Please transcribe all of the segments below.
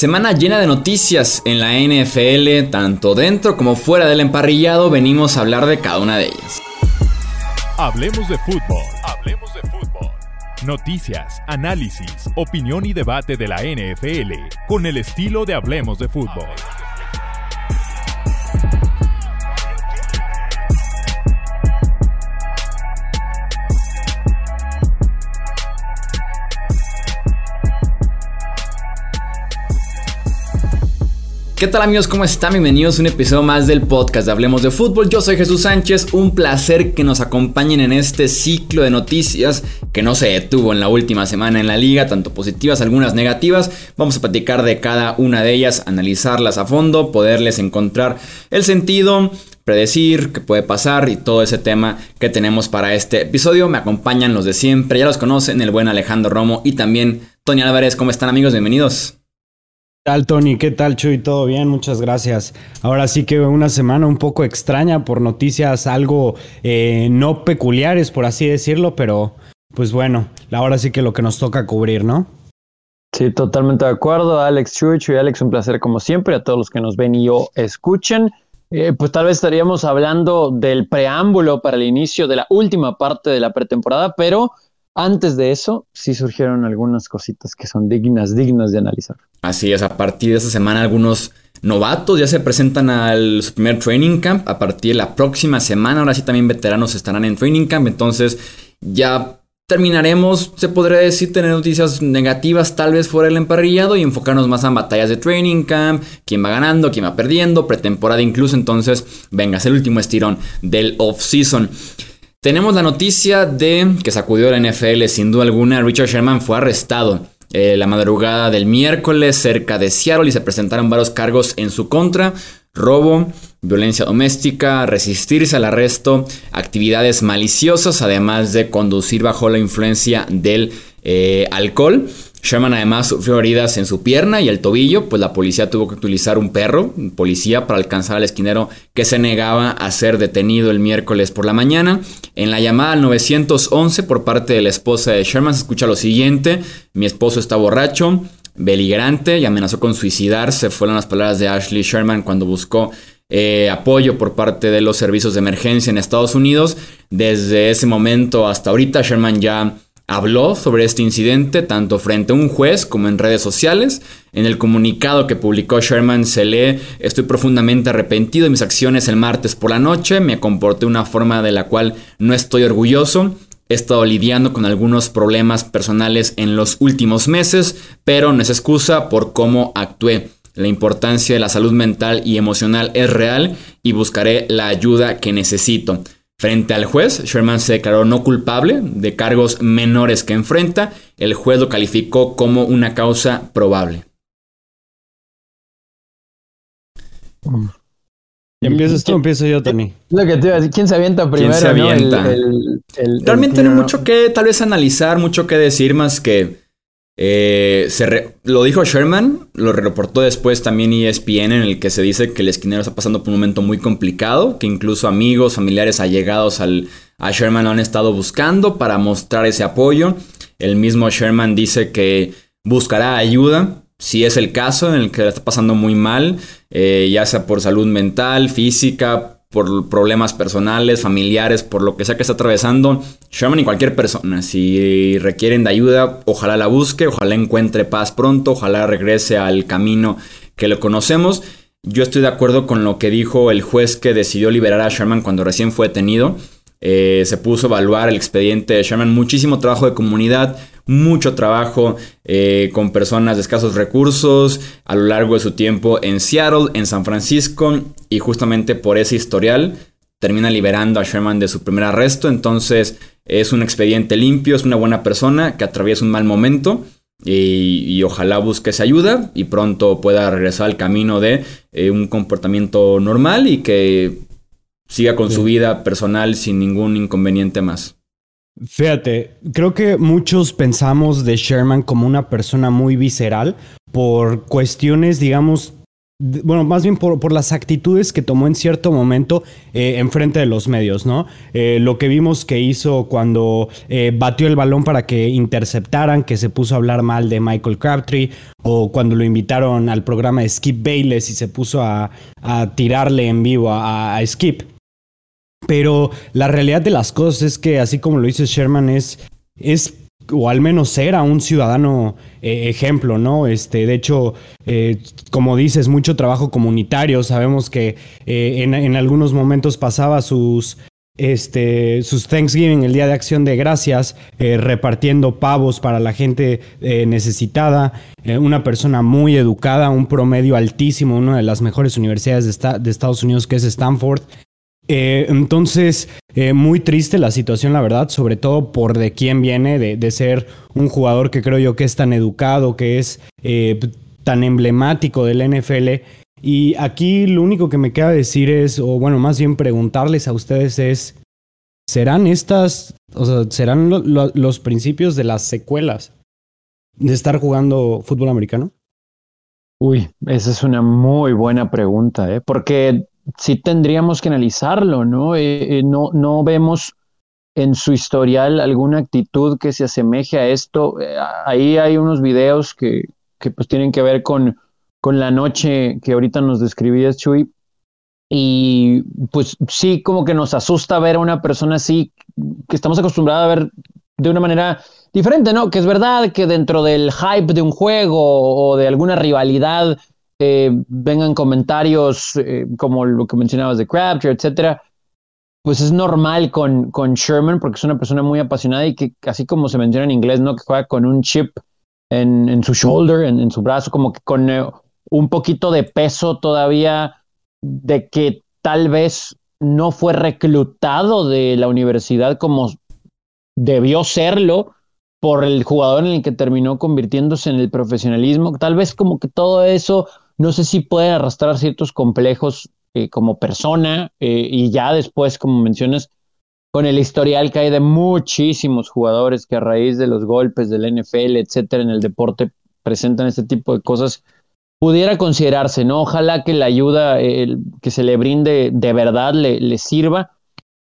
Semana llena de noticias en la NFL, tanto dentro como fuera del emparrillado, venimos a hablar de cada una de ellas. Hablemos de fútbol, hablemos de fútbol. Noticias, análisis, opinión y debate de la NFL con el estilo de Hablemos de fútbol. ¿Qué tal amigos? ¿Cómo están? Bienvenidos a un episodio más del podcast de Hablemos de Fútbol. Yo soy Jesús Sánchez, un placer que nos acompañen en este ciclo de noticias que no se detuvo en la última semana en la liga, tanto positivas, algunas negativas. Vamos a platicar de cada una de ellas, analizarlas a fondo, poderles encontrar el sentido, predecir qué puede pasar y todo ese tema que tenemos para este episodio. Me acompañan los de siempre, ya los conocen, el buen Alejandro Romo y también Tony Álvarez. ¿Cómo están amigos? Bienvenidos. ¿Qué tal, Tony? ¿Qué tal, Chuy? ¿Todo bien? Muchas gracias. Ahora sí que una semana un poco extraña por noticias algo eh, no peculiares, por así decirlo, pero pues bueno, ahora sí que lo que nos toca cubrir, ¿no? Sí, totalmente de acuerdo. Alex Chuy, Chuy Alex, un placer como siempre. A todos los que nos ven y o escuchen. Eh, pues tal vez estaríamos hablando del preámbulo para el inicio de la última parte de la pretemporada, pero antes de eso, sí surgieron algunas cositas que son dignas, dignas de analizar. Así es, a partir de esta semana algunos novatos ya se presentan al primer training camp. A partir de la próxima semana, ahora sí también veteranos estarán en training camp. Entonces ya terminaremos, se podría decir, tener noticias negativas tal vez fuera del emparrillado y enfocarnos más en batallas de training camp, quién va ganando, quién va perdiendo, pretemporada incluso. Entonces, venga, es el último estirón del off-season. Tenemos la noticia de que sacudió la NFL sin duda alguna. Richard Sherman fue arrestado eh, la madrugada del miércoles cerca de Seattle y se presentaron varios cargos en su contra. Robo, violencia doméstica, resistirse al arresto, actividades maliciosas, además de conducir bajo la influencia del eh, alcohol. Sherman además sufrió heridas en su pierna y el tobillo, pues la policía tuvo que utilizar un perro, un policía, para alcanzar al esquinero que se negaba a ser detenido el miércoles por la mañana. En la llamada al 911 por parte de la esposa de Sherman se escucha lo siguiente, mi esposo está borracho, beligerante y amenazó con suicidarse, fueron las palabras de Ashley Sherman cuando buscó eh, apoyo por parte de los servicios de emergencia en Estados Unidos. Desde ese momento hasta ahorita Sherman ya habló sobre este incidente tanto frente a un juez como en redes sociales. En el comunicado que publicó Sherman se lee, estoy profundamente arrepentido de mis acciones el martes por la noche, me comporté de una forma de la cual no estoy orgulloso. He estado lidiando con algunos problemas personales en los últimos meses, pero no es excusa por cómo actué. La importancia de la salud mental y emocional es real y buscaré la ayuda que necesito. Frente al juez, Sherman se declaró no culpable de cargos menores que enfrenta. El juez lo calificó como una causa probable. ¿Empiezas tú o empiezo yo, Tony? Lo que te iba a decir, ¿quién se avienta primero? ¿Quién se avienta? Realmente no hay mucho que tal vez analizar, mucho que decir más que eh, se lo dijo Sherman, lo reportó después también ESPN, en el que se dice que el esquinero está pasando por un momento muy complicado, que incluso amigos, familiares allegados al, a Sherman lo han estado buscando para mostrar ese apoyo. El mismo Sherman dice que buscará ayuda, si es el caso en el que está pasando muy mal, eh, ya sea por salud mental, física, por problemas personales, familiares, por lo que sea que está atravesando, Sherman y cualquier persona, si requieren de ayuda, ojalá la busque, ojalá encuentre paz pronto, ojalá regrese al camino que lo conocemos. Yo estoy de acuerdo con lo que dijo el juez que decidió liberar a Sherman cuando recién fue detenido. Eh, se puso a evaluar el expediente de Sherman, muchísimo trabajo de comunidad, mucho trabajo eh, con personas de escasos recursos a lo largo de su tiempo en Seattle, en San Francisco, y justamente por ese historial termina liberando a Sherman de su primer arresto. Entonces es un expediente limpio, es una buena persona que atraviesa un mal momento. Y, ojalá busque esa ayuda y pronto pueda regresar al camino de eh, un comportamiento normal y que siga con su vida personal sin ningún inconveniente más. Fíjate, creo que muchos pensamos de Sherman como una persona muy visceral por cuestiones, digamos, bueno, más bien por, las actitudes que tomó en cierto momento eh, en frente de los medios, ¿no? Eh, lo que vimos que hizo cuando eh, batió el balón para que interceptaran, que se puso a hablar mal de Michael Crabtree, o cuando lo invitaron al programa de Skip Bayless y se puso a, tirarle en vivo a, a Skip. Pero la realidad de las cosas es que, así como lo dice Sherman, es, es o al menos era un ciudadano eh, ejemplo, ¿no? Este, de hecho, eh, como dices, mucho trabajo comunitario. Sabemos que eh, en, algunos momentos pasaba sus, este, sus Thanksgiving, el Día de Acción de Gracias, repartiendo pavos para la gente necesitada. una persona muy educada, un promedio altísimo, una de las mejores universidades de, de Estados Unidos que es Stanford. Eh, entonces, eh, muy triste la situación, la verdad, sobre todo por de quién viene, de, ser un jugador que creo yo que es tan educado, que es eh, tan emblemático del NFL. Y aquí lo único que me queda decir es, o bueno, más bien preguntarles a ustedes es, ¿serán estas, o sea, serán los principios de las secuelas de estar jugando fútbol americano? Uy, esa es una muy buena pregunta, ¿eh? porque sí tendríamos que analizarlo, ¿no? Eh, eh, no, no vemos en su historial alguna actitud que se asemeje a esto. Eh, ahí hay unos videos que, que, pues tienen que ver con, con la noche que ahorita nos describías, Chuy. Y pues sí, como que nos asusta ver a una persona así, que estamos acostumbrados a ver de una manera diferente, ¿no? Que es verdad que dentro del hype de un juego o de alguna rivalidad vengan comentarios eh, como lo que mencionabas de Crabtree, etcétera, pues es normal con, con Sherman porque es una persona muy apasionada y que, así como se menciona en inglés, ¿no? Que juega con un chip en, en su shoulder, en, en, su brazo, como que con eh, un poquito de peso todavía de que tal vez no fue reclutado de la universidad como debió serlo por el jugador en el que terminó convirtiéndose en el profesionalismo. Tal vez como que todo eso no sé si puede arrastrar ciertos complejos eh, como persona eh, y ya después, como mencionas, con el historial que hay de muchísimos jugadores que a raíz de los golpes del NFL, etcétera, en el deporte presentan este tipo de cosas, pudiera considerarse, ¿no? Ojalá que la ayuda que se le brinde de verdad le, le sirva,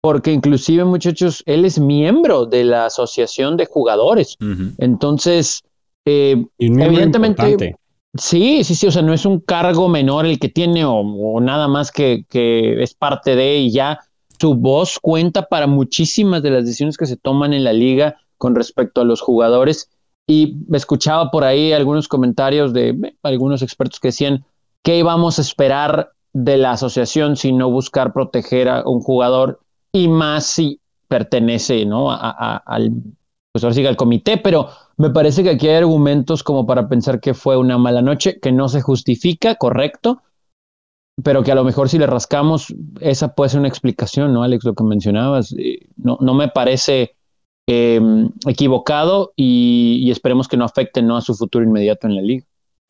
porque inclusive, muchachos, él es miembro de la Asociación de Jugadores. Entonces, eh, evidentemente, Sí, sí, sí, o sea, no es un cargo menor el que tiene o, nada más que, es parte de y ya su voz cuenta para muchísimas de las decisiones que se toman en la liga con respecto a los jugadores. Y escuchaba por ahí algunos comentarios de algunos expertos que decían, ¿qué íbamos a esperar de la asociación si no buscar proteger a un jugador y más si pertenece ¿no? a, al, pues ahora sí, al comité? Pero me parece que aquí hay argumentos como para pensar que fue una mala noche, que no se justifica, correcto, pero que a lo mejor si le rascamos, esa puede ser una explicación, ¿no, Alex? Lo que mencionabas, eh, no, no me parece em, equivocado y, esperemos que no afecte ¿no? a su futuro inmediato en la liga.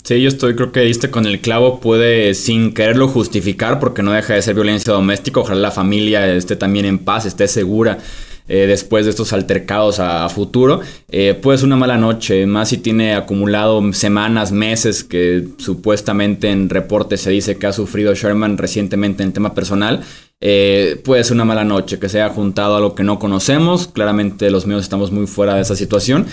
Sí, yo estoy, creo que diste con el clavo, puede sin quererlo justificar, porque no deja de ser violencia doméstica, ojalá la familia esté también en paz, esté segura eh, después de estos altercados a, futuro, eh, pues una mala noche, más si tiene acumulado semanas, meses que supuestamente en reportes se dice que ha sufrido Sherman recientemente en tema personal. Eh, puede ser una mala noche, que se haya juntado a lo que no conocemos. Claramente los medios estamos muy fuera de esa situación.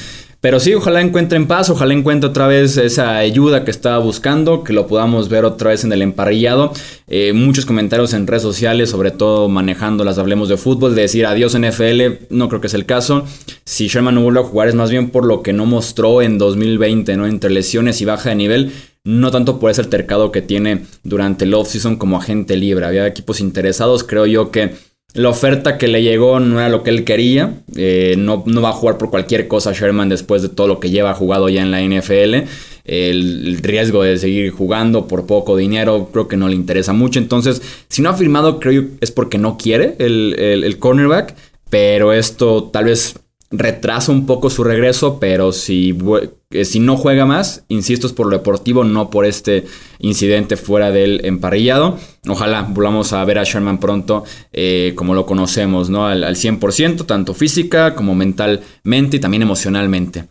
Pero sí, ojalá encuentre en paz, ojalá encuentre otra vez esa ayuda que estaba buscando, que lo podamos ver otra vez en el emparrillado. Eh, muchos comentarios en redes sociales, sobre todo manejando las Hablemos de Fútbol, de decir adiós NFL, no creo que es el caso. Si Sherman no vuelve a jugar es más bien por lo que no mostró en 2020, ¿no? Entre lesiones y baja de nivel no tanto por ese altercado que tiene durante el offseason como agente libre. Había equipos interesados, creo yo que la oferta que le llegó no era lo que él quería. Eh, no, no, va a jugar por cualquier cosa Sherman después de todo lo que lleva jugado ya en la NFL. El, riesgo de seguir jugando por poco dinero creo que no le interesa mucho. Entonces, si no ha firmado, creo es porque no quiere el, el cornerback. Pero esto tal vez retrasa un poco su regreso, pero si, si no juega más, insisto, es por lo deportivo, no por este incidente fuera del emparrillado. Ojalá volvamos a ver a Sherman pronto eh, como lo conocemos, ¿no? Al, al 100%, tanto física como mentalmente y también emocionalmente.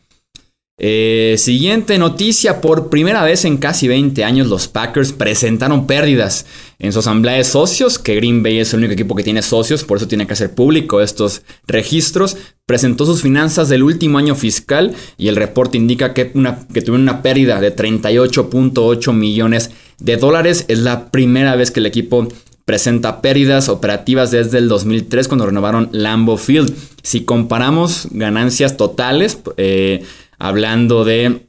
Eh, siguiente noticia, por primera vez en casi 20 años los Packers presentaron pérdidas en su asamblea de socios, que Green Bay es el único equipo que tiene socios, por eso tiene que hacer público estos registros. Presentó sus finanzas del último año fiscal y el reporte indica que, una, que tuvieron una pérdida de 38.8 millones de dólares. Es la primera vez que el equipo presenta pérdidas operativas desde el 2003 cuando renovaron Lambo Field. Si comparamos ganancias totales, eh, hablando de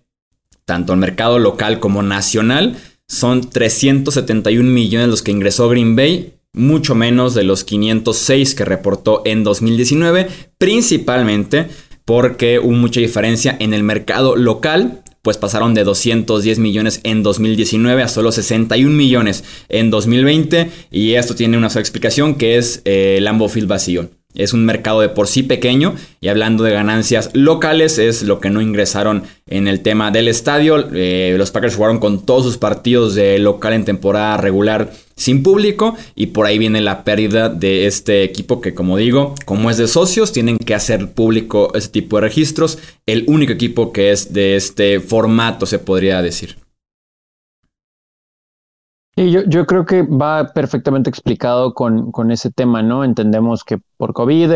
tanto el mercado local como nacional, son 371 millones los que ingresó Green Bay, mucho menos de los 506 que reportó en 2019, principalmente porque hubo mucha diferencia en el mercado local, pues pasaron de 210 millones en 2019 a solo 61 millones en 2020 y esto tiene una sola explicación que es eh, el Lambeau Field vacío. Es un mercado de por sí pequeño y hablando de ganancias locales es lo que no ingresaron en el tema del estadio. Eh, los Packers jugaron con todos sus partidos de local en temporada regular sin público y por ahí viene la pérdida de este equipo que como digo, como es de socios, tienen que hacer público ese tipo de registros. El único equipo que es de este formato se podría decir. Y yo, yo, creo que va perfectamente explicado con, con, ese tema, ¿no? Entendemos que por COVID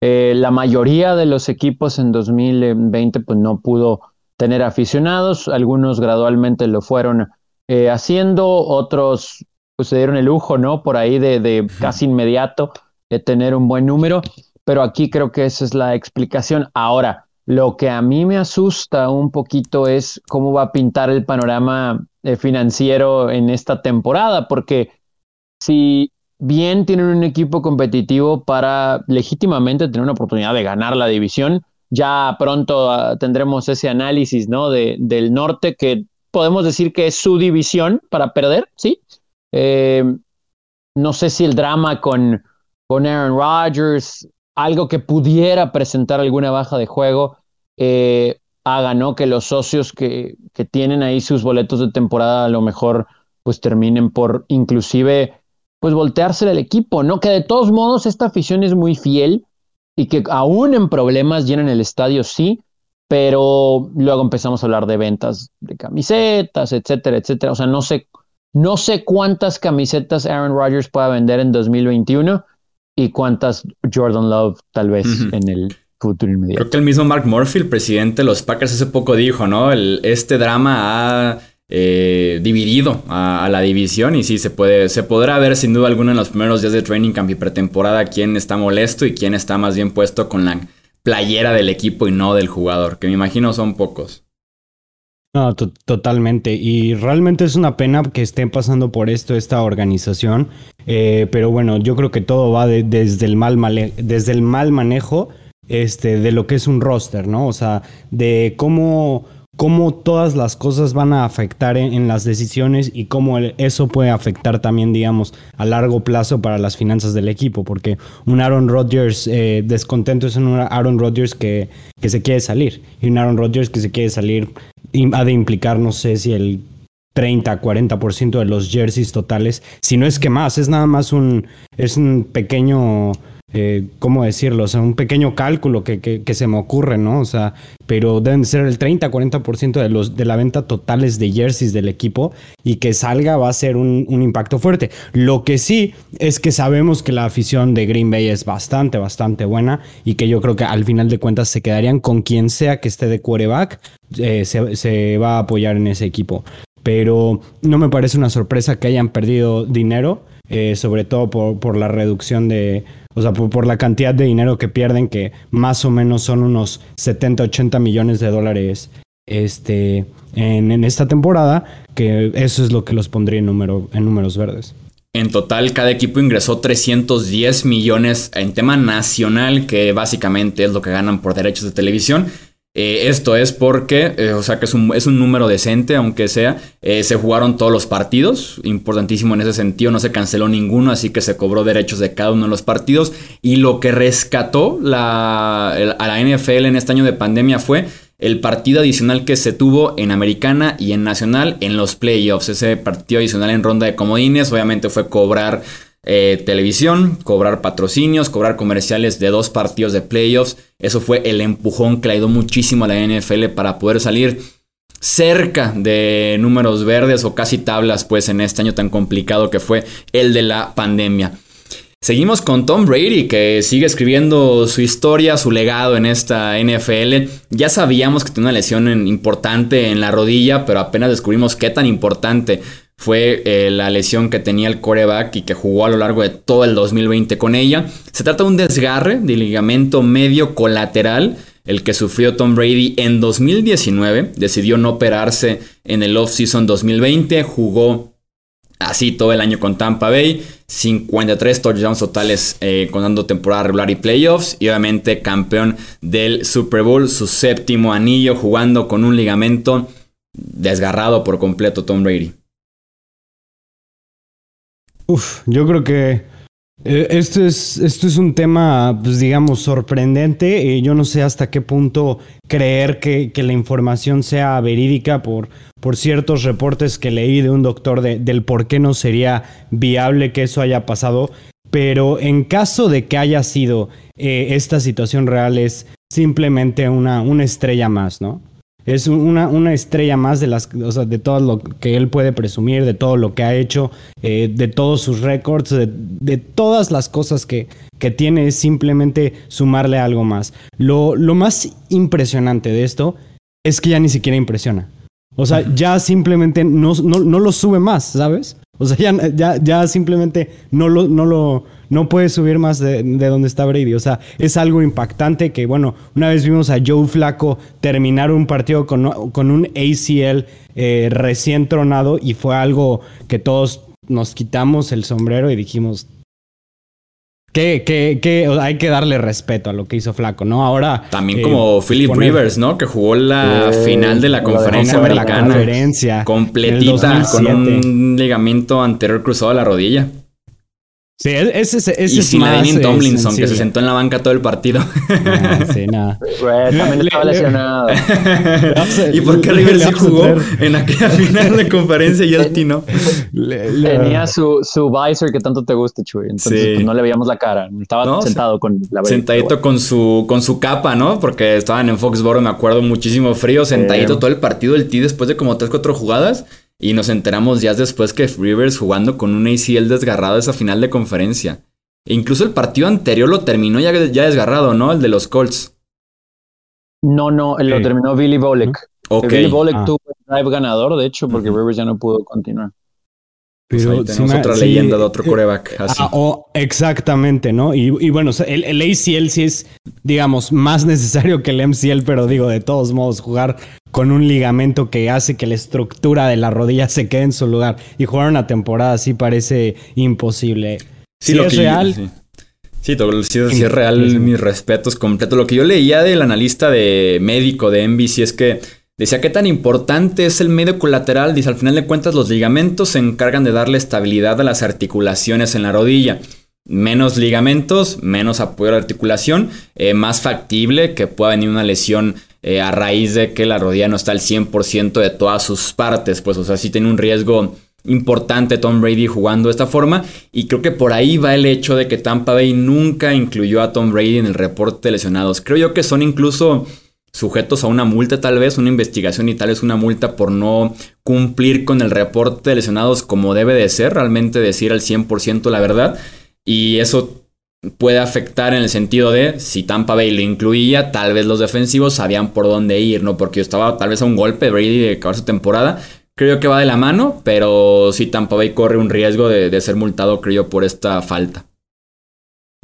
eh, la mayoría de los equipos en 2020 pues no pudo tener aficionados, algunos gradualmente lo fueron eh, haciendo, otros pues se dieron el lujo, ¿no? Por ahí de, de casi inmediato de tener un buen número, pero aquí creo que esa es la explicación. Ahora, lo que a mí me asusta un poquito es cómo va a pintar el panorama eh, financiero en esta temporada, porque si bien tienen un equipo competitivo para legítimamente tener una oportunidad de ganar la división, ya pronto ah, tendremos ese análisis ¿no? de, del norte que podemos decir que es su división para perder, ¿sí? Eh, no sé si el drama con, con Aaron Rodgers, algo que pudiera presentar alguna baja de juego, eh, haga ¿no? que los socios que, que, tienen ahí sus boletos de temporada a lo mejor pues terminen por inclusive pues voltearse el equipo, ¿no? Que de todos modos esta afición es muy fiel y que aún en problemas llenan el estadio, sí, pero luego empezamos a hablar de ventas de camisetas, etcétera, etcétera. O sea, no sé, no sé cuántas camisetas Aaron Rodgers pueda vender en 2021 y cuántas Jordan Love tal vez en el futuro inmediato. Creo que el mismo Mark Murphy, el presidente de los Packers, hace poco dijo, ¿no? El, este drama ha eh, dividido a, la división y sí, se, puede, se podrá ver sin duda alguna en los primeros días de training camp y pretemporada quién está molesto y quién está más bien puesto con la playera del equipo y no del jugador, que me imagino son pocos. No, totalmente. Y realmente es una pena que estén pasando por esto esta organización. Eh, pero bueno, yo creo que todo va desde, el mal desde el mal manejo este, de lo que es un roster, ¿no? O sea, de cómo, cómo todas las cosas van a afectar en, las decisiones y cómo eso puede afectar también, digamos, a largo plazo para las finanzas del equipo. Porque un Aaron Rodgers eh, descontento es un Aaron Rodgers que, que se quiere salir. Y un Aaron Rodgers que se quiere salir ha de implicar, no sé si el 30, 40% de los jerseys totales, si no es que más, es nada más un, es un pequeño, eh, ¿cómo decirlo? O sea, un pequeño cálculo que, se me ocurre, ¿no? O sea, pero deben ser el 30, 40% de, los, de la venta totales de jerseys del equipo y que salga va a ser un, impacto fuerte. Lo que sí es que sabemos que la afición de Green Bay es bastante, bastante buena y que yo creo que al final de cuentas se quedarían con quien sea que esté de quarterback, eh, se, se va a apoyar en ese equipo pero no me parece una sorpresa que hayan perdido dinero, eh, sobre todo por, la reducción de, o sea, por, la cantidad de dinero que pierden, que más o menos son unos 70, 80 millones de dólares este, en, esta temporada, que eso es lo que los pondría en, número, en números verdes. En total, cada equipo ingresó 310 millones en tema nacional, que básicamente es lo que ganan por derechos de televisión. Eh, esto es porque, eh, o sea que es un, es un, número decente, aunque sea. Eh, se jugaron todos los partidos, importantísimo en ese sentido, no se canceló ninguno, así que se cobró derechos de cada uno de los partidos. Y lo que rescató la, a la NFL en este año de pandemia fue el partido adicional que se tuvo en Americana y en Nacional en los playoffs. Ese partido adicional en ronda de comodines, obviamente fue cobrar eh, televisión, cobrar patrocinios, cobrar comerciales de dos partidos de playoffs. Eso fue el empujón que le ayudó muchísimo a la NFL para poder salir cerca de números verdes o casi tablas, pues en este año tan complicado que fue el de la pandemia. Seguimos con Tom Brady, que sigue escribiendo su historia, su legado en esta NFL. Ya sabíamos que tenía una lesión importante en la rodilla, pero apenas descubrimos qué tan importante fue eh, la lesión que tenía el coreback y que jugó a lo largo de todo el 2020 con ella. Se trata de un desgarre de ligamento medio colateral, el que sufrió Tom Brady en 2019. Decidió no operarse en el off-season 2020, jugó así todo el año con Tampa Bay. 53 touchdowns totales eh, contando temporada regular y playoffs. Y obviamente campeón del Super Bowl, su séptimo anillo jugando con un ligamento desgarrado por completo Tom Brady. Uf, yo creo que eh, esto, es, esto es un tema, pues digamos, sorprendente. y yo no sé hasta qué punto creer que, que, la información sea verídica por, por ciertos reportes que leí de un doctor de, del por qué no sería viable que eso haya pasado. Pero en caso de que haya sido eh, esta situación real, es simplemente una, una estrella más, ¿no? Es una, una estrella más de las o sea, de todo lo que él puede presumir, de todo lo que ha hecho, eh, de todos sus récords, de, todas las cosas que, que tiene, es simplemente sumarle algo más. Lo, lo más impresionante de esto es que ya ni siquiera impresiona. O sea, ya simplemente no, no, no lo sube más, ¿sabes? O sea, ya, ya, ya simplemente no lo, no lo, no puede subir más de, donde está Brady. O sea, es algo impactante que, bueno, una vez vimos a Joe Flaco terminar un partido con, un ACL eh, recién tronado y fue algo que todos nos quitamos el sombrero y dijimos, que, que, que, hay que darle respeto a lo que hizo Flaco, ¿no? Ahora. También como eh, Philip Rivers, ¿no? Que jugó la final de la conferencia americana. conferencia. Completita, con un ligamento anterior cruzado a la rodilla. Sí, ese, ese, ese y sin la Tomlinson, que se sentó en la banca todo el partido. Ah, sí, nada. también estaba lesionado. ¿Y por qué River sí jugó en aquella final de conferencia y el no? Tenía su, su visor que tanto te gusta, Chuy. Entonces pues, no le veíamos la cara. Estaba sentado con la Sentadito con su, con su capa, ¿no? Porque estaban en Foxborough, me acuerdo, muchísimo frío. Sentadito todo el partido del T después de como 3, 4 jugadas. Y nos enteramos días después que Rivers jugando con un ACL desgarrado esa final de conferencia. E incluso el partido anterior lo terminó ya, ya desgarrado, ¿no? El de los Colts. No, no, lo terminó Billy Bolek. Billy Bolek ah. tuvo el drive ganador, de hecho, porque Rivers ya no pudo continuar. Pero pues tenemos otra leyenda de otro eh, coreback. Ah, oh, exactamente, ¿no? Y, bueno, el, el, ACL sí es, digamos, más necesario que el MCL, pero digo, de todos modos, jugar con un ligamento que hace que la estructura de la rodilla se quede en su lugar y jugar una temporada así parece imposible. Sí, lo es real. Sí. Sí, todo, si, es real, mis respetos completo. Lo que yo leía del analista de médico de NBC es que Decía qué tan importante es el medio colateral. Dice, al final de cuentas los ligamentos se encargan de darle estabilidad a las articulaciones en la rodilla. Menos ligamentos, menos apoyo a la articulación, eh, más factible que pueda venir una lesión eh, a raíz de que la rodilla no está al 100% de todas sus partes. Pues, o sea, sí tiene un riesgo importante Tom Brady jugando de esta forma. Y creo que por ahí va el hecho de que Tampa Bay nunca incluyó a Tom Brady en el reporte de lesionados. Creo yo que son incluso sujetos a una multa tal vez, una investigación y tal vez una multa por no cumplir con el reporte de lesionados como debe de ser, realmente decir al 100% la verdad. Y eso puede afectar en el sentido de si Tampa Bay lo incluía, tal vez los defensivos sabían por dónde ir, ¿no? Porque estaba tal vez a un golpe de Brady de acabar su temporada. Creo que va de la mano, pero sí Tampa Bay corre un riesgo de, de ser multado, creo, por esta falta.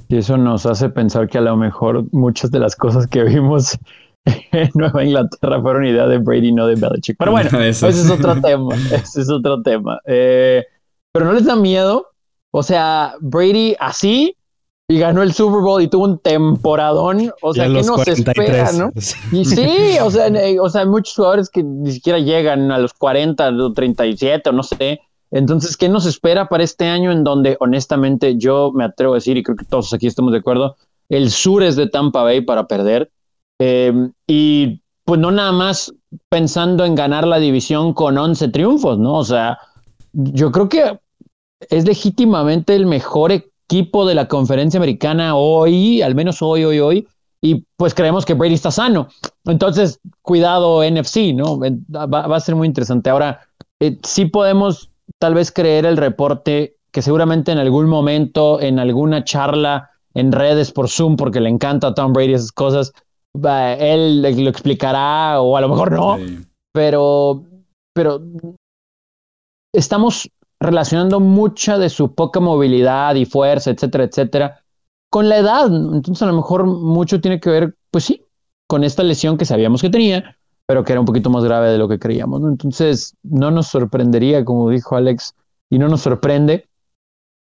Y eso nos hace pensar que a lo mejor muchas de las cosas que vimos Nueva Inglaterra fueron idea de Brady, no de Belichick. Pero bueno, ese es otro tema. Ese es otro tema. Eh, pero no les da miedo. O sea, Brady así y ganó el Super Bowl y tuvo un temporadón. O sea, ¿qué nos espera, no? Y sí, o sea, o sea, hay muchos jugadores que ni siquiera llegan a los 40 o 37 o no sé. Entonces, ¿qué nos espera para este año en donde, honestamente, yo me atrevo a decir, y creo que todos aquí estamos de acuerdo, el sur es de Tampa Bay para perder. Em, y pues no nada más pensando en ganar la división con 11 triunfos, ¿no? O sea, yo creo que es legítimamente el mejor equipo de la conferencia americana hoy, al menos hoy, hoy, hoy, y pues creemos que Brady está sano. Entonces, cuidado NFC, ¿no? Va, a ser muy interesante. Ahora, eh, sí podemos tal vez creer el reporte que seguramente en algún momento, en alguna charla en redes por Zoom, porque le encanta a Tom Brady esas cosas, él lo explicará o a lo mejor no, pero, pero estamos relacionando mucha de su poca movilidad y fuerza, etcétera, etcétera, con la edad. Entonces a lo mejor mucho tiene que ver, pues sí, con esta lesión que sabíamos que tenía, pero que era un poquito más grave de lo que creíamos. ¿no? Entonces no nos sorprendería, como dijo Alex, y no nos sorprende.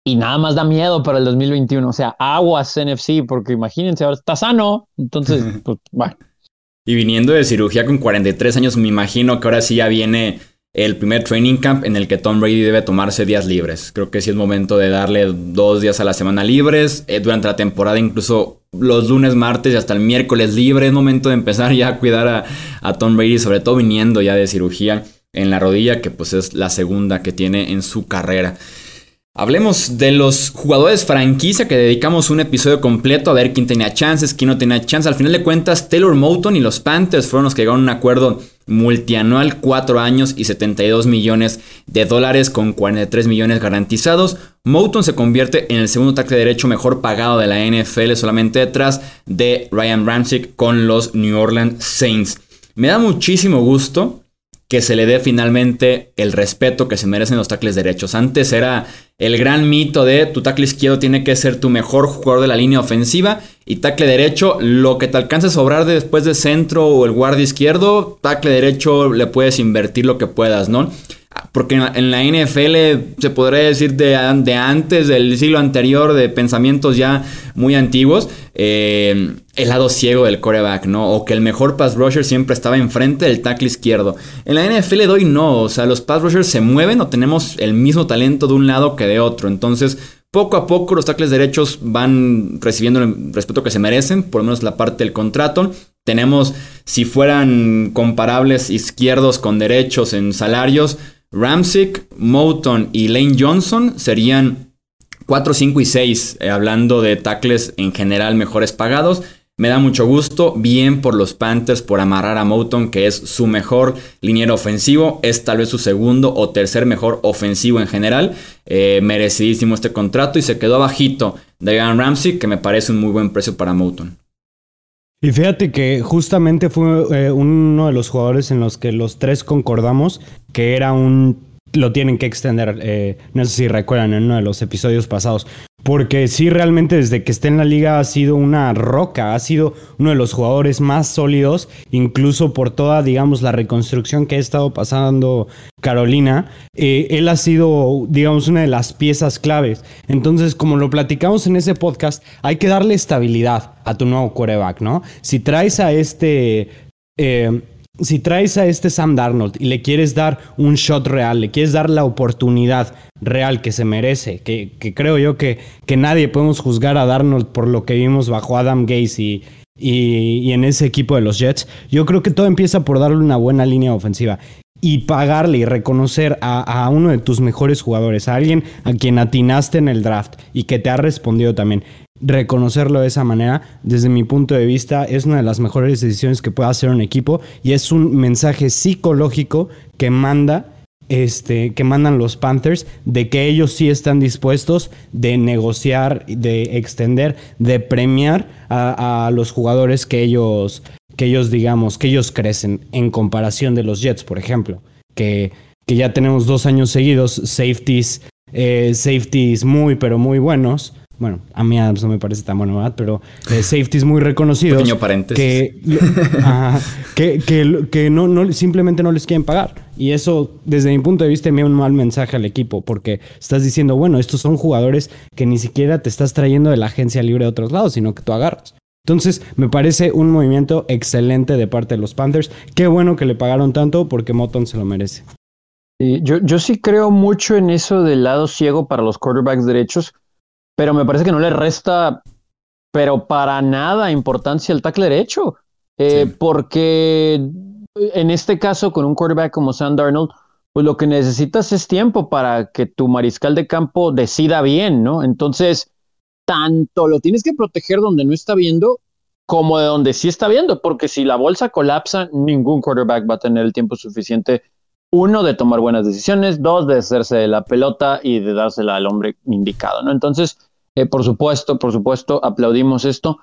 Y nada más da miedo para el 2021. O sea, aguas NFC, porque imagínense, ahora está sano. Entonces, pues, bueno. Y viniendo de cirugía con 43 años, me imagino que ahora sí ya viene el primer training camp en el que Tom Brady debe tomarse días libres. Creo que sí es momento de darle dos días a la semana libres. Eh, durante la temporada, incluso los lunes, martes y hasta el miércoles libre. Es momento de empezar ya a cuidar a, Tom Brady, sobre todo viniendo ya de cirugía en la rodilla, que pues es la segunda que tiene en su carrera. Hablemos de los jugadores franquicia que dedicamos un episodio completo a ver quién tenía chances, quién no tenía chances. Al final de cuentas, Taylor Moulton y los Panthers fueron los que llegaron a un acuerdo multianual, 4 años y 72 millones de dólares con 43 millones garantizados. Moulton se convierte en el segundo tackle derecho mejor pagado de la NFL, solamente detrás de Ryan Ramchick con los New Orleans Saints. Me da muchísimo gusto que se le dé finalmente el respeto que se merecen los tackles derechos. Antes era el gran mito de tu tackle izquierdo tiene que ser tu mejor jugador de la línea ofensiva y tackle derecho, lo que te alcance a sobrar después de centro o el guardia izquierdo, tackle derecho le puedes invertir lo que puedas, ¿no? Porque en la, NFL se podría decir de, de, antes del siglo anterior, de pensamientos ya muy antiguos, eh, el lado ciego del coreback, ¿no? O que el mejor pass rusher siempre estaba enfrente del tackle izquierdo. En la NFL doy no, o sea, los pass rushers se mueven o tenemos el mismo talento de un lado que de otro. Entonces, poco a poco los tackles derechos van recibiendo el respeto que se merecen, por lo menos la parte del contrato. Tenemos, si fueran comparables izquierdos con derechos en salarios, Ramsick, Moulton y Lane Johnson serían 4, 5 y 6, eh, hablando de tackles en general mejores pagados. Me da mucho gusto, bien por los Panthers por amarrar a Moulton, que es su mejor liniero ofensivo, es tal vez su segundo o tercer mejor ofensivo en general. Eh, merecidísimo este contrato y se quedó bajito de Ian Ramsey, que me parece un muy buen precio para Moulton. Y fíjate que justamente fue eh, uno de los jugadores en los que los tres concordamos que era un lo tienen que extender. Eh, no sé si recuerdan en uno de los episodios pasados. Porque sí, realmente desde que está en la liga ha sido una roca, ha sido uno de los jugadores más sólidos, incluso por toda, digamos, la reconstrucción que ha estado pasando Carolina. Eh, él ha sido, digamos, una de las piezas claves. Entonces, como lo platicamos en ese podcast, hay que darle estabilidad a tu nuevo quarterback, ¿no? Si traes a este... Eh, si traes a este Sam Darnold y le quieres dar un shot real, le quieres dar la oportunidad real que se merece, que, creo yo que, que, nadie podemos juzgar a Darnold por lo que vimos bajo Adam Gaze y, y, en ese equipo de los Jets, yo creo que todo empieza por darle una buena línea ofensiva y pagarle y reconocer a, a, uno de tus mejores jugadores, a alguien a quien atinaste en el draft y que te ha respondido también reconocerlo de esa manera, desde mi punto de vista, es una de las mejores decisiones que puede hacer un equipo y es un mensaje psicológico que manda este, que mandan los Panthers de que ellos sí están dispuestos de negociar, de extender, de premiar a, los jugadores que ellos, que ellos digamos, que ellos crecen en comparación de los Jets, por ejemplo, que, que ya tenemos dos años seguidos safeties, eh, safeties muy, pero muy buenos bueno, a mí Adams no me parece tan bueno, ¿verdad? Pero eh, safeties muy reconocidos. Pequeño paréntesis. Que, que, que, no, no, simplemente no les quieren pagar. Y eso, desde mi punto de vista, me da un mal mensaje al equipo, porque estás diciendo, bueno, estos son jugadores que ni siquiera te estás trayendo de la agencia libre de otros lados, sino que tú agarras. Entonces, me parece un movimiento excelente de parte de los Panthers. Qué bueno que le pagaron tanto, porque Moton se lo merece. yo, yo sí creo mucho en eso del lado ciego para los quarterbacks derechos pero me parece que no le resta, pero para nada importancia al tackle derecho, eh, porque en este caso con un quarterback como Sam Darnold, pues lo que necesitas es tiempo para que tu mariscal de campo decida bien, ¿no? Entonces, tanto lo tienes que proteger donde no está viendo como de donde sí está viendo, porque si la bolsa colapsa, ningún quarterback va a tener el tiempo suficiente, uno, de tomar buenas decisiones, dos, de hacerse de la pelota y de dársela al hombre indicado, ¿no? Entonces, eh, por supuesto, por supuesto, aplaudimos esto.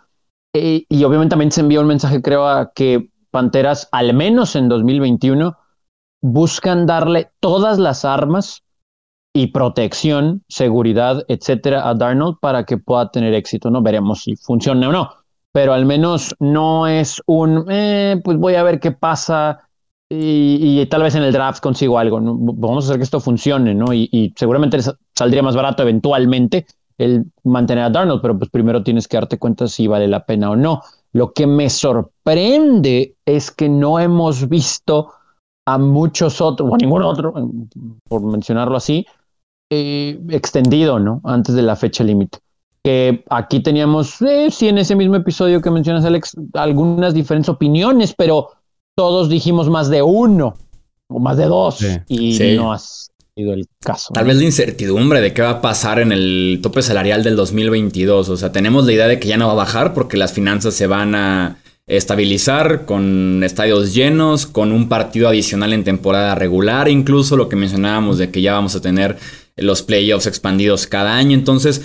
Eh, y obviamente también se envió un mensaje, creo, a que Panteras, al menos en 2021, buscan darle todas las armas y protección, seguridad, etcétera, a Darnold para que pueda tener éxito. No veremos si funciona o no, pero al menos no es un, eh, pues voy a ver qué pasa y, tal vez en el draft consigo algo. Vamos a hacer que esto funcione, ¿no? Y, seguramente saldría más barato eventualmente el mantener a Darnold, pero pues primero tienes que darte cuenta si vale la pena o no. Lo que me sorprende es que no hemos visto a muchos otros, o a ningún otro, por mencionarlo así, eh, extendido, ¿no? Antes de la fecha límite. Que aquí teníamos, eh, sí, en ese mismo episodio que mencionas, Alex, algunas diferentes opiniones, pero todos dijimos más de uno o más de dos y no ha sido el caso. Tal vez la incertidumbre de qué va a pasar en el tope salarial del 2022. O sea, tenemos la idea de que ya no va a bajar porque las finanzas se van a estabilizar con estadios llenos, con un partido adicional en temporada regular, incluso lo que mencionábamos de que ya vamos a tener los playoffs expandidos cada año. Entonces,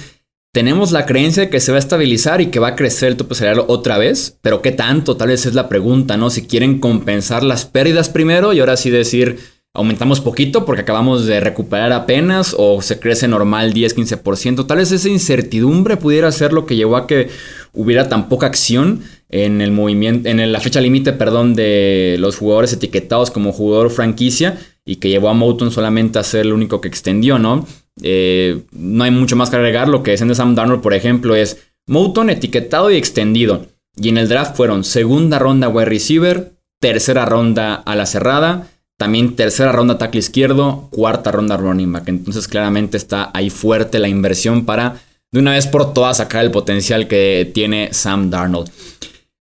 tenemos la creencia de que se va a estabilizar y que va a crecer el tope salarial otra vez, pero ¿qué tanto? Tal vez es la pregunta, ¿no? Si quieren compensar las pérdidas primero y ahora sí decir, aumentamos poquito porque acabamos de recuperar apenas o se crece normal 10-15%. Tal vez esa incertidumbre pudiera ser lo que llevó a que hubiera tan poca acción en el movimiento, en la fecha límite, perdón, de los jugadores etiquetados como jugador franquicia y que llevó a Mouton solamente a ser el único que extendió, ¿no? Eh, no hay mucho más que agregar. Lo que de Sam Darnold, por ejemplo, es Mouton etiquetado y extendido. Y en el draft fueron segunda ronda wide receiver, tercera ronda a la cerrada, también tercera ronda tackle izquierdo, cuarta ronda running back. Entonces claramente está ahí fuerte la inversión para de una vez por todas sacar el potencial que tiene Sam Darnold.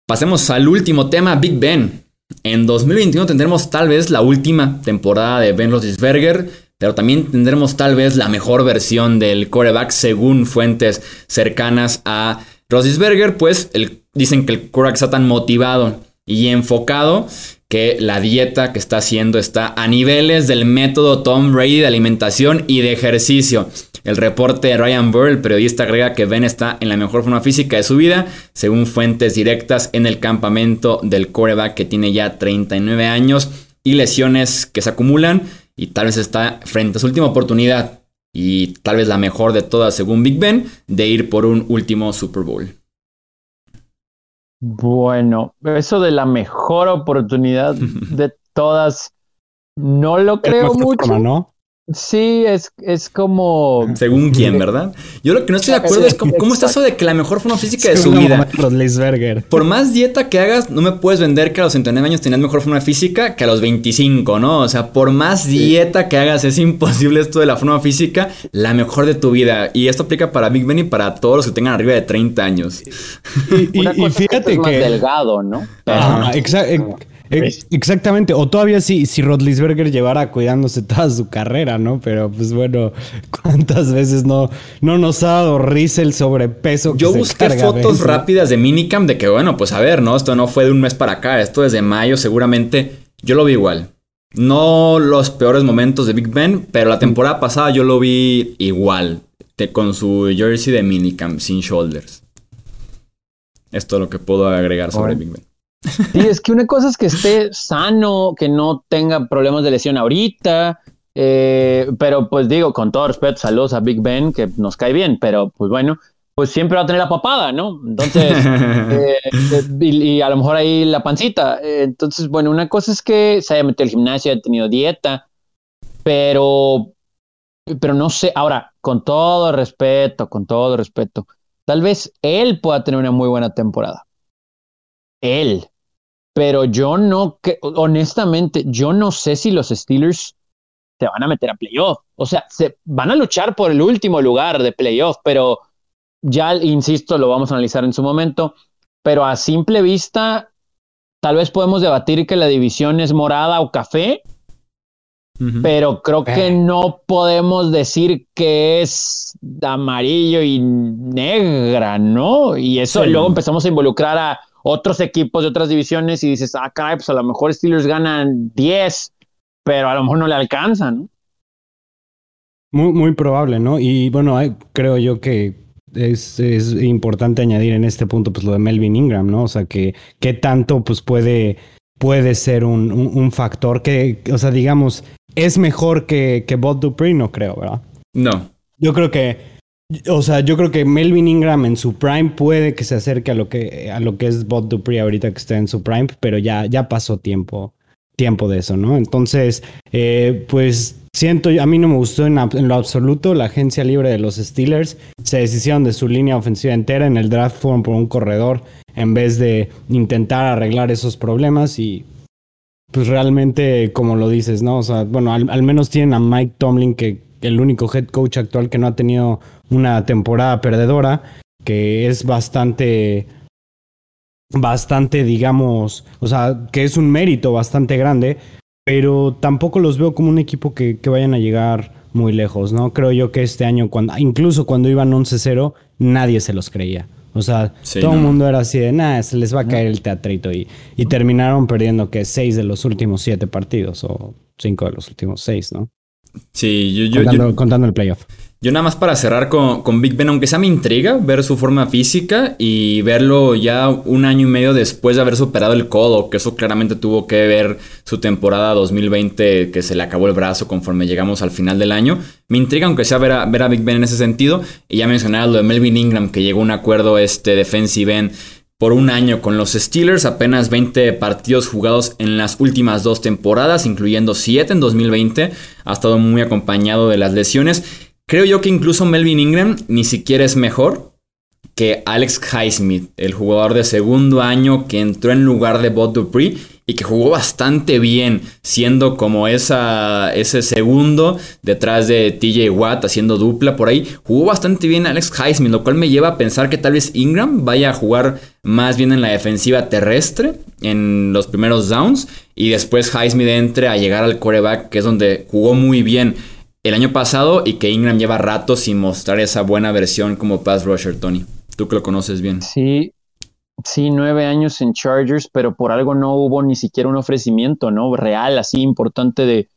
Pasemos al último tema, Big Ben. En 2021 tendremos tal vez la última temporada de Ben Roethlisberger, pero también tendremos tal vez la mejor versión del coreback según fuentes cercanas a Roethlisberger, pues dicen que el coreback está tan motivado y enfocado que la dieta que está haciendo está a niveles del método Tom Brady de alimentación y de ejercicio. El reporte de Ryan Burr, el periodista, agrega que Ben está en la mejor forma física de su vida, según fuentes directas en el campamento del coreback que tiene ya 39 años y lesiones que se acumulan y tal vez está frente a su última oportunidad y tal vez la mejor de todas según Big Ben de ir por un último Super Bowl. Bueno, eso de la mejor oportunidad de todas, no lo creo mucho. ¿no? Sí, es, es como. Según quién, ¿verdad? Yo lo que no estoy de acuerdo es cómo, está eso de que la mejor forma física de su vida. Por más dieta que hagas, no me puedes vender que a los 39 años tenías mejor forma física que a los 25, ¿no? O sea, por más dieta que hagas, es imposible esto de la forma física, la mejor de tu vida. Y esto aplica para Big Ben y para todos los que tengan arriba de 30 años. Y, fíjate que. Es más delgado, ¿no? exacto. Exactamente, o todavía si, si Rodlisberger llevara cuidándose toda su carrera, ¿no? Pero pues bueno, ¿cuántas veces no, no nos ha dado risa el sobrepeso? Yo busqué fotos rápidas de Minicam de que, bueno, pues a ver, ¿no? Esto no fue de un mes para acá, esto desde mayo seguramente. Yo lo vi igual. No los peores momentos de Big Ben, pero la temporada pasada yo lo vi igual, con su jersey de Minicam, sin shoulders. Esto es lo que puedo agregar sobre Big Ben. Sí, es que una cosa es que esté sano, que no tenga problemas de lesión ahorita, eh, pero pues digo, con todo respeto, saludos a Big Ben, que nos cae bien, pero pues bueno, pues siempre va a tener la papada, ¿no? Entonces, eh, y, a lo mejor ahí la pancita. Eh, entonces, bueno, una cosa es que se haya metido al gimnasio, haya tenido dieta, pero, pero no sé, ahora, con todo respeto, con todo respeto, tal vez él pueda tener una muy buena temporada él. Pero yo no, honestamente, yo no sé si los Steelers se van a meter a playoff. O sea, se van a luchar por el último lugar de playoff, pero ya, insisto, lo vamos a analizar en su momento. Pero a simple vista, tal vez podemos debatir que la división es morada o café, pero creo que eh. no podemos decir que es amarillo y negra, ¿no? Y eso luego empezamos a involucrar a otros equipos de otras divisiones y dices, ah, caray, pues a lo mejor Steelers ganan 10, pero a lo mejor no le alcanzan, ¿no? Muy, muy probable, ¿no? Y bueno, creo yo que es, es, importante añadir en este punto pues lo de Melvin Ingram, ¿no? O sea, que qué tanto pues puede, puede ser un, un, factor que, o sea, digamos, es mejor que, que Bob Dupree, no creo, ¿verdad? No. Yo creo que, o sea, yo creo que Melvin Ingram en su prime puede que se acerque a lo que, a lo que es Bob Dupree ahorita que está en su prime, pero ya, ya pasó tiempo tiempo de eso, ¿no? Entonces, eh, pues siento, a mí no me gustó en, lo absoluto la agencia libre de los Steelers. Se deshicieron de su línea ofensiva entera en el draft, fueron por un corredor en vez de intentar arreglar esos problemas y pues realmente, como lo dices, ¿no? O sea, bueno, al, menos tienen a Mike Tomlin, que el único head coach actual que no ha tenido una temporada perdedora, que es bastante bastante, digamos, o sea, que es un mérito bastante grande, pero tampoco los veo como un equipo que, vayan a llegar muy lejos, ¿no? Creo yo que este año, cuando, incluso cuando iban 11-0, nadie se los creía. O sea, todo el mundo era así de, nada, se les va a caer el teatrito. Y, y terminaron perdiendo que seis de los últimos siete partidos o cinco de los últimos seis, ¿no? Sí, yo, yo, contando el playoff. Yo nada más para cerrar con, Big Ben, aunque sea me intriga ver su forma física y verlo ya un año y medio después de haber superado el codo, que eso claramente tuvo que ver su temporada 2020, que se le acabó el brazo conforme llegamos al final del año. Me intriga aunque sea ver a, ver a Big Ben en ese sentido. Y ya mencionaba lo de Melvin Ingram, que llegó a un acuerdo este defensive end por un año con los Steelers, apenas 20 partidos jugados en las últimas dos temporadas, incluyendo 7 en 2020. Ha estado muy acompañado de las lesiones. Creo yo que incluso Melvin Ingram ni siquiera es mejor que Alex Highsmith, el jugador de segundo año que entró en lugar de Bob Dupree y que jugó bastante bien, siendo como esa, ese segundo detrás de TJ Watt, haciendo dupla por ahí. Jugó bastante bien Alex Highsmith, lo cual me lleva a pensar que tal vez Ingram vaya a jugar más bien en la defensiva terrestre en los primeros downs y después Highsmith entre a llegar al coreback, que es donde jugó muy bien el año pasado y que Ingram lleva rato sin mostrar esa buena versión como pass rusher, Tony. Tú que lo conoces bien. Sí, sí, nueve años en Chargers, pero por algo no hubo ni siquiera un ofrecimiento, ¿no? Real, así importante de,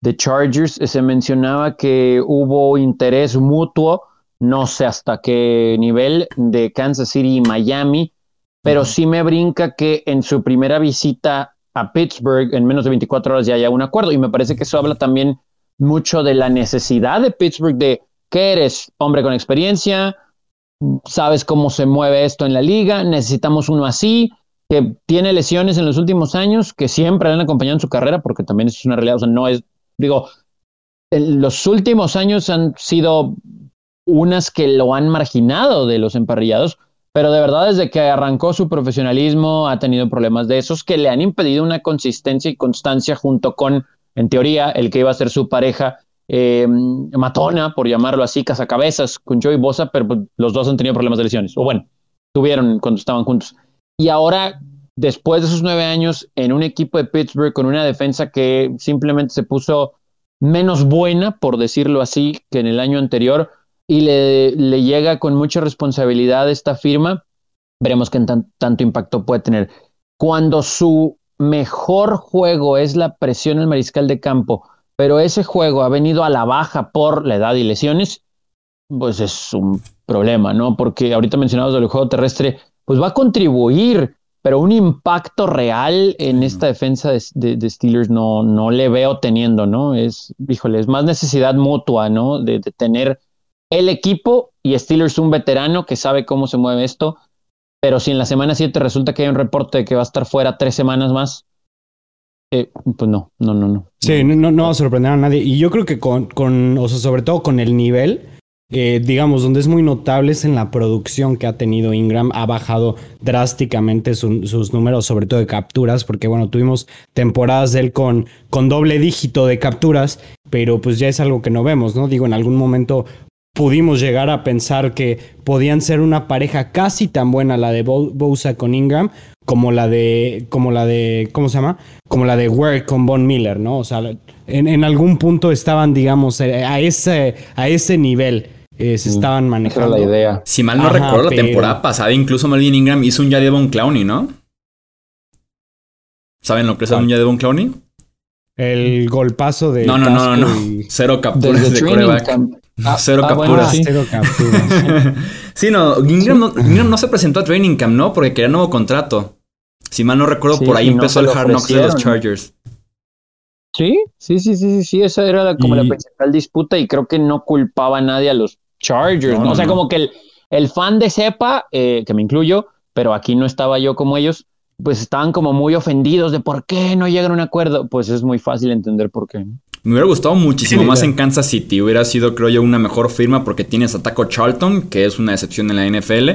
de Chargers. Se mencionaba que hubo interés mutuo, no sé hasta qué nivel, de Kansas City y Miami, pero sí me brinca que en su primera visita a Pittsburgh, en menos de 24 horas ya haya un acuerdo, y me parece que eso habla también mucho de la necesidad de Pittsburgh de que eres hombre con experiencia, sabes cómo se mueve esto en la liga, necesitamos uno así, que tiene lesiones en los últimos años, que siempre han acompañado en su carrera, porque también es una realidad, o sea, no es, digo, en los últimos años han sido unas que lo han marginado de los emparrillados, pero de verdad desde que arrancó su profesionalismo ha tenido problemas de esos que le han impedido una consistencia y constancia junto con en teoría, el que iba a ser su pareja eh, matona, por llamarlo así, cazacabezas, con Joey Bosa, pero pues, los dos han tenido problemas de lesiones. O bueno, tuvieron cuando estaban juntos. Y ahora, después de esos nueve años, en un equipo de Pittsburgh con una defensa que simplemente se puso menos buena, por decirlo así, que en el año anterior, y le, le llega con mucha responsabilidad esta firma, veremos qué tanto impacto puede tener. Cuando su mejor juego es la presión al mariscal de campo, pero ese juego ha venido a la baja por la edad y lesiones, pues es un problema, ¿no? Porque ahorita mencionados del juego terrestre, pues va a contribuir, pero un impacto real en esta defensa de, Steelers no, no le veo teniendo, ¿no? Es, híjole, es más necesidad mutua, ¿no? De, de tener el equipo y Steelers un veterano que sabe cómo se mueve esto pero si en la semana 7 resulta que hay un reporte de que va a estar fuera tres semanas más, eh, pues no, no, no, no. Sí, no, no, va a sorprender a nadie. Y yo creo que con, con o sea, sobre todo con el nivel, eh, digamos, donde es muy notable es en la producción que ha tenido Ingram, ha bajado drásticamente sus números, sobre todo de capturas, porque bueno, tuvimos temporadas de él con, con doble dígito de capturas, pero pues ya es algo que no vemos, ¿no? Digo, en algún momento pudimos llegar a pensar que podían ser una pareja casi tan buena la de Bosa con Ingram como la de como la de ¿cómo se llama? como la de Ware con Von Miller, ¿no? O sea, en, algún punto estaban, digamos, eh, a ese, a ese nivel. Eh, se mm, estaban manejando. la idea. Si mal no recuerdo, la temporada pasada incluso Melvin Ingram hizo un Jadevon Clowney, ¿no? ¿Saben lo que es un Jadevon Clowney? El golpazo de. No, no, no, no. Cero capturas de coreback. Ah, cero ah, capturas. sí. Cero capturas. sí, no Ingram, no se presentó a Training Camp, ¿no? Porque quería nuevo contrato. Si mal no recuerdo, por ahí empezó el Hard Knocks de los Chargers. Sí, sí, sí, sí, sí, esa era como la principal disputa y creo que no culpaba a nadie a los Chargers, ¿no? O sea, como que el, el fan de Cepa, eh, que me incluyo, pero aquí no estaba yo como ellos, pues estaban como muy ofendidos de por qué no llegan a un acuerdo. Pues es muy fácil entender por qué. Me hubiera gustado muchísimo más en Kansas City. Hubiera sido, creo yo, una mejor firma porque tienes a Taco Charlton, que es una excepción en la NFL,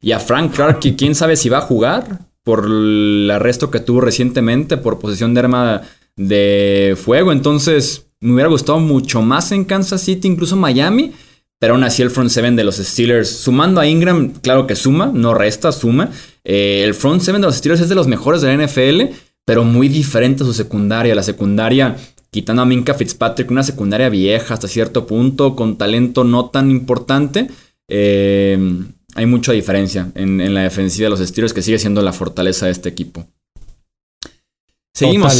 y a Frank Clark, que quién sabe si va a jugar por el arresto que tuvo recientemente por posesión de arma de fuego. Entonces, me hubiera gustado mucho más en Kansas City, incluso Miami. Pero aún así el front seven de los Steelers, sumando a Ingram, claro que suma, no resta, suma. Eh, el front seven de los Steelers es de los mejores de la NFL, pero muy diferente a su secundaria. La secundaria, quitando a Minka Fitzpatrick, una secundaria vieja hasta cierto punto, con talento no tan importante. Eh, hay mucha diferencia en, la defensiva de los Steelers, que sigue siendo la fortaleza de este equipo. Seguimos.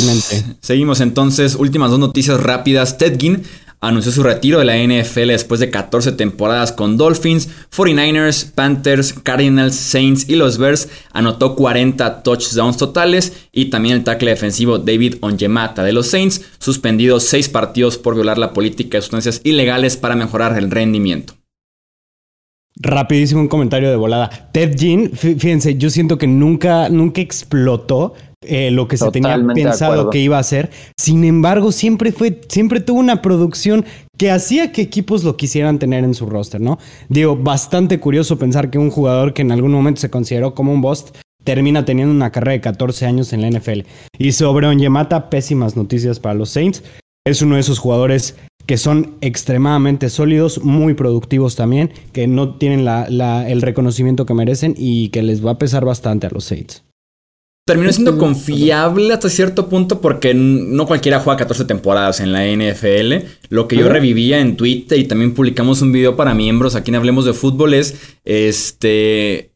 Seguimos entonces. Últimas dos noticias rápidas. Ted Ginn anunció su retiro de la NFL después de 14 temporadas con Dolphins, 49ers, Panthers, Cardinals, Saints y los Bears. Anotó 40 touchdowns totales y también el tackle defensivo David Onyemata de los Saints, suspendido 6 partidos por violar la política de sustancias ilegales para mejorar el rendimiento. Rapidísimo un comentario de volada. Ted Jean, fíjense, yo siento que nunca, nunca explotó eh, lo que se tenía pensado que iba a hacer. Sin embargo, siempre fue, siempre tuvo una producción que hacía que equipos lo quisieran tener en su roster, ¿no? Digo, bastante curioso pensar que un jugador que en algún momento se consideró como un bust termina teniendo una carrera de 14 años en la NFL. Y sobre Onyemata, pésimas noticias para los Saints. Es uno de esos jugadores que son extremadamente sólidos, muy productivos también, que no tienen el reconocimiento que merecen y que les va a pesar bastante a los Saints. Terminó siendo confiable hasta cierto punto porque no cualquiera juega 14 temporadas en la NFL. Lo que yo revivía en Twitter y también publicamos un video para miembros aquí en Hablemos de Fútbol es este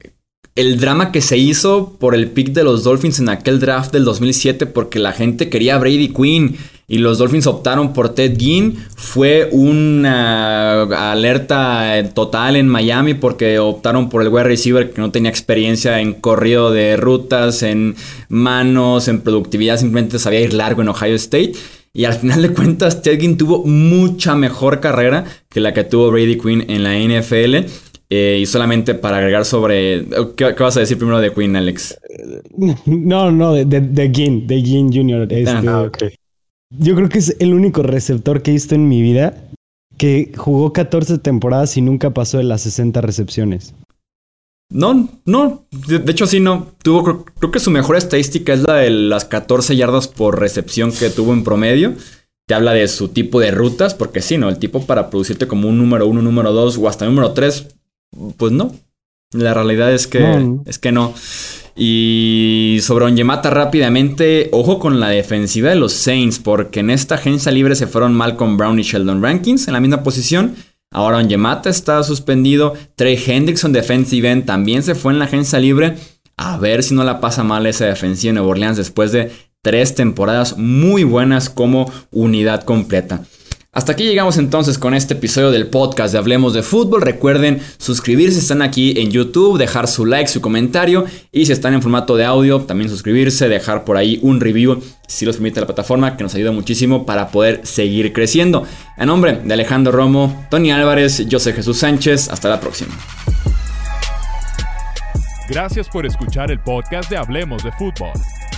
el drama que se hizo por el pick de los Dolphins en aquel draft del 2007 porque la gente quería a Brady Quinn y los Dolphins optaron por Ted Ginn. Fue una alerta total en Miami porque optaron por el wide receiver que no tenía experiencia en corrido de rutas, en manos, en productividad, simplemente sabía ir largo en Ohio State. Y al final de cuentas, Ted Ginn tuvo mucha mejor carrera que la que tuvo Brady Quinn en la NFL. Eh, y solamente para agregar sobre. ¿qué, vas a decir primero de Quinn, Alex? No, no, de, de, de Ginn, de Ginn Jr. Este, ah, yo creo que es el único receptor que he visto en mi vida que jugó 14 temporadas y nunca pasó de las 60 recepciones. No, no. De, hecho, sí, no. Tuvo, creo, que su mejor estadística es la de las 14 yardas por recepción que tuvo en promedio. Te habla de su tipo de rutas, porque sí, ¿no? El tipo para producirte como un número uno, número dos o hasta número tres, pues no. La realidad es que, es que no. Y sobre Onyemata rápidamente, ojo con la defensiva de los Saints, porque en esta agencia libre se fueron Malcolm Brown y Sheldon Rankins en la misma posición. Ahora Onyemata está suspendido. Trey Hendrickson, defensive end, también se fue en la agencia libre. A ver si no la pasa mal esa defensiva de Nueva Orleans después de tres temporadas muy buenas como unidad completa. Hasta aquí llegamos entonces con este episodio del podcast de Hablemos de Fútbol. Recuerden suscribirse si están aquí en YouTube, dejar su like, su comentario y si están en formato de audio, también suscribirse, dejar por ahí un review si los permite la plataforma, que nos ayuda muchísimo para poder seguir creciendo. En nombre de Alejandro Romo, Tony Álvarez, yo soy Jesús Sánchez, hasta la próxima. Gracias por escuchar el podcast de Hablemos de Fútbol.